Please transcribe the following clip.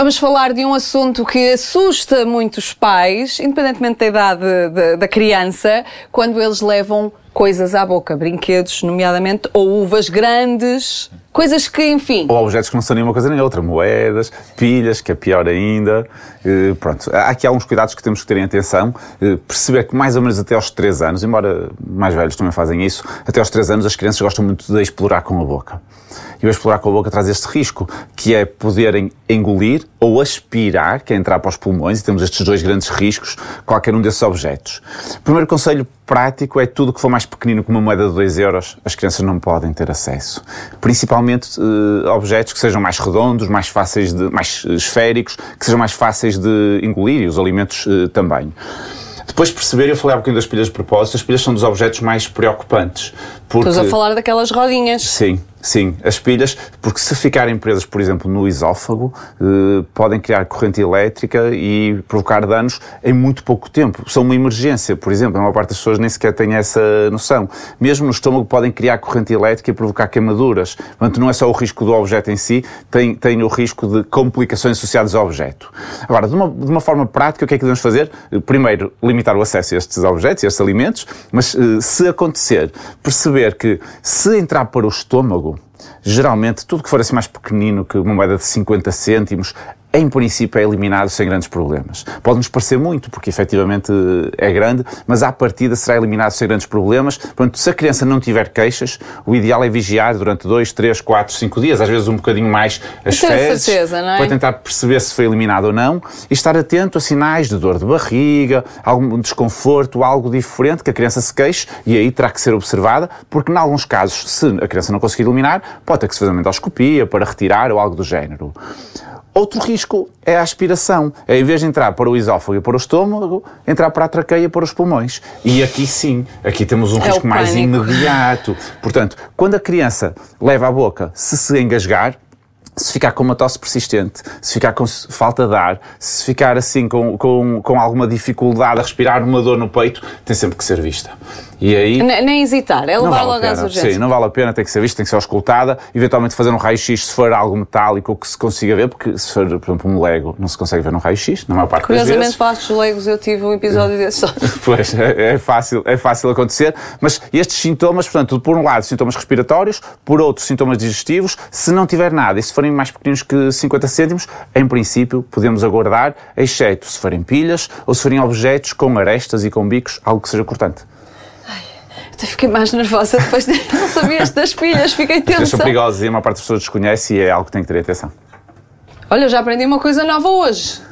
Vamos falar de um assunto que assusta muitos pais, independentemente da idade de, da criança, quando eles levam coisas à boca, brinquedos, nomeadamente, ou uvas grandes, coisas que, enfim. Ou objetos que não são nenhuma coisa nem outra, moedas, pilhas, que é pior ainda. Uh, pronto, há aqui alguns cuidados que temos que ter em atenção. Uh, perceber que mais ou menos até aos 3 anos, embora mais velhos também fazem isso, até aos 3 anos as crianças gostam muito de explorar com a boca. E o explorar com a boca traz este risco, que é poderem engolir ou aspirar, que é entrar para os pulmões, e temos estes dois grandes riscos, qualquer um desses objetos. O primeiro conselho prático é tudo que for mais pequenino que uma moeda de 2 euros, as crianças não podem ter acesso. Principalmente uh, objetos que sejam mais redondos, mais fáceis de, mais esféricos, que sejam mais fáceis de engolir e os alimentos uh, também. Depois perceber, eu falei há um bocadinho das pilhas de propósito, as pilhas são dos objetos mais preocupantes. Porque... Estás a falar daquelas rodinhas. Sim, Sim, as pilhas, porque se ficarem presas, por exemplo, no esófago, eh, podem criar corrente elétrica e provocar danos em muito pouco tempo. São uma emergência, por exemplo, a maior parte das pessoas nem sequer tem essa noção. Mesmo no estômago podem criar corrente elétrica e provocar queimaduras. Portanto, não é só o risco do objeto em si, tem, tem o risco de complicações associadas ao objeto. Agora, de uma, de uma forma prática, o que é que devemos fazer? Primeiro, limitar o acesso a estes objetos, a estes alimentos, mas eh, se acontecer, perceber que se entrar para o estômago, geralmente tudo que for assim mais pequenino que uma moeda de 50 cêntimos em princípio é eliminado sem grandes problemas. Pode-nos parecer muito, porque efetivamente é grande, mas à partida será eliminado sem grandes problemas. Portanto, se a criança não tiver queixas, o ideal é vigiar durante 2, 3, 4, 5 dias, às vezes um bocadinho mais as fezes, certeza, não é? para tentar perceber se foi eliminado ou não, e estar atento a sinais de dor de barriga, algum desconforto, algo diferente, que a criança se queixe, e aí terá que ser observada, porque em alguns casos, se a criança não conseguir eliminar, pode ter que se fazer uma endoscopia para retirar ou algo do género. Outro risco é a aspiração. É, em vez de entrar para o esófago e para o estômago, entrar para a traqueia e para os pulmões. E aqui sim, aqui temos um é risco mais imediato. Portanto, quando a criança leva à boca, se se engasgar, se ficar com uma tosse persistente, se ficar com falta de ar, se ficar assim com, com, com alguma dificuldade a respirar, uma dor no peito, tem sempre que ser vista. E aí, nem hesitar, é levar vale logo às urgências. Sim, não vale a pena, tem que ser visto, tem que ser auscultada, eventualmente fazer um raio-x se for algo metálico que se consiga ver, porque se for, por exemplo, um Lego, não se consegue ver no raio-x, na maior parte Curiosamente, das vezes. falaste dos Legos, eu tive um episódio desse só. pois, é, é, fácil, é fácil acontecer, mas estes sintomas, portanto, por um lado, sintomas respiratórios, por outro, sintomas digestivos, se não tiver nada, e se forem mais pequeninos que 50 cêntimos, em princípio, podemos aguardar, exceto se forem pilhas ou se forem objetos com arestas e com bicos, algo que seja cortante. Até fiquei mais nervosa depois de não saber das pilhas, fiquei tensa. São perigosas e a maior parte das pessoas desconhece e é algo que tem que ter atenção. Olha, já aprendi uma coisa nova hoje.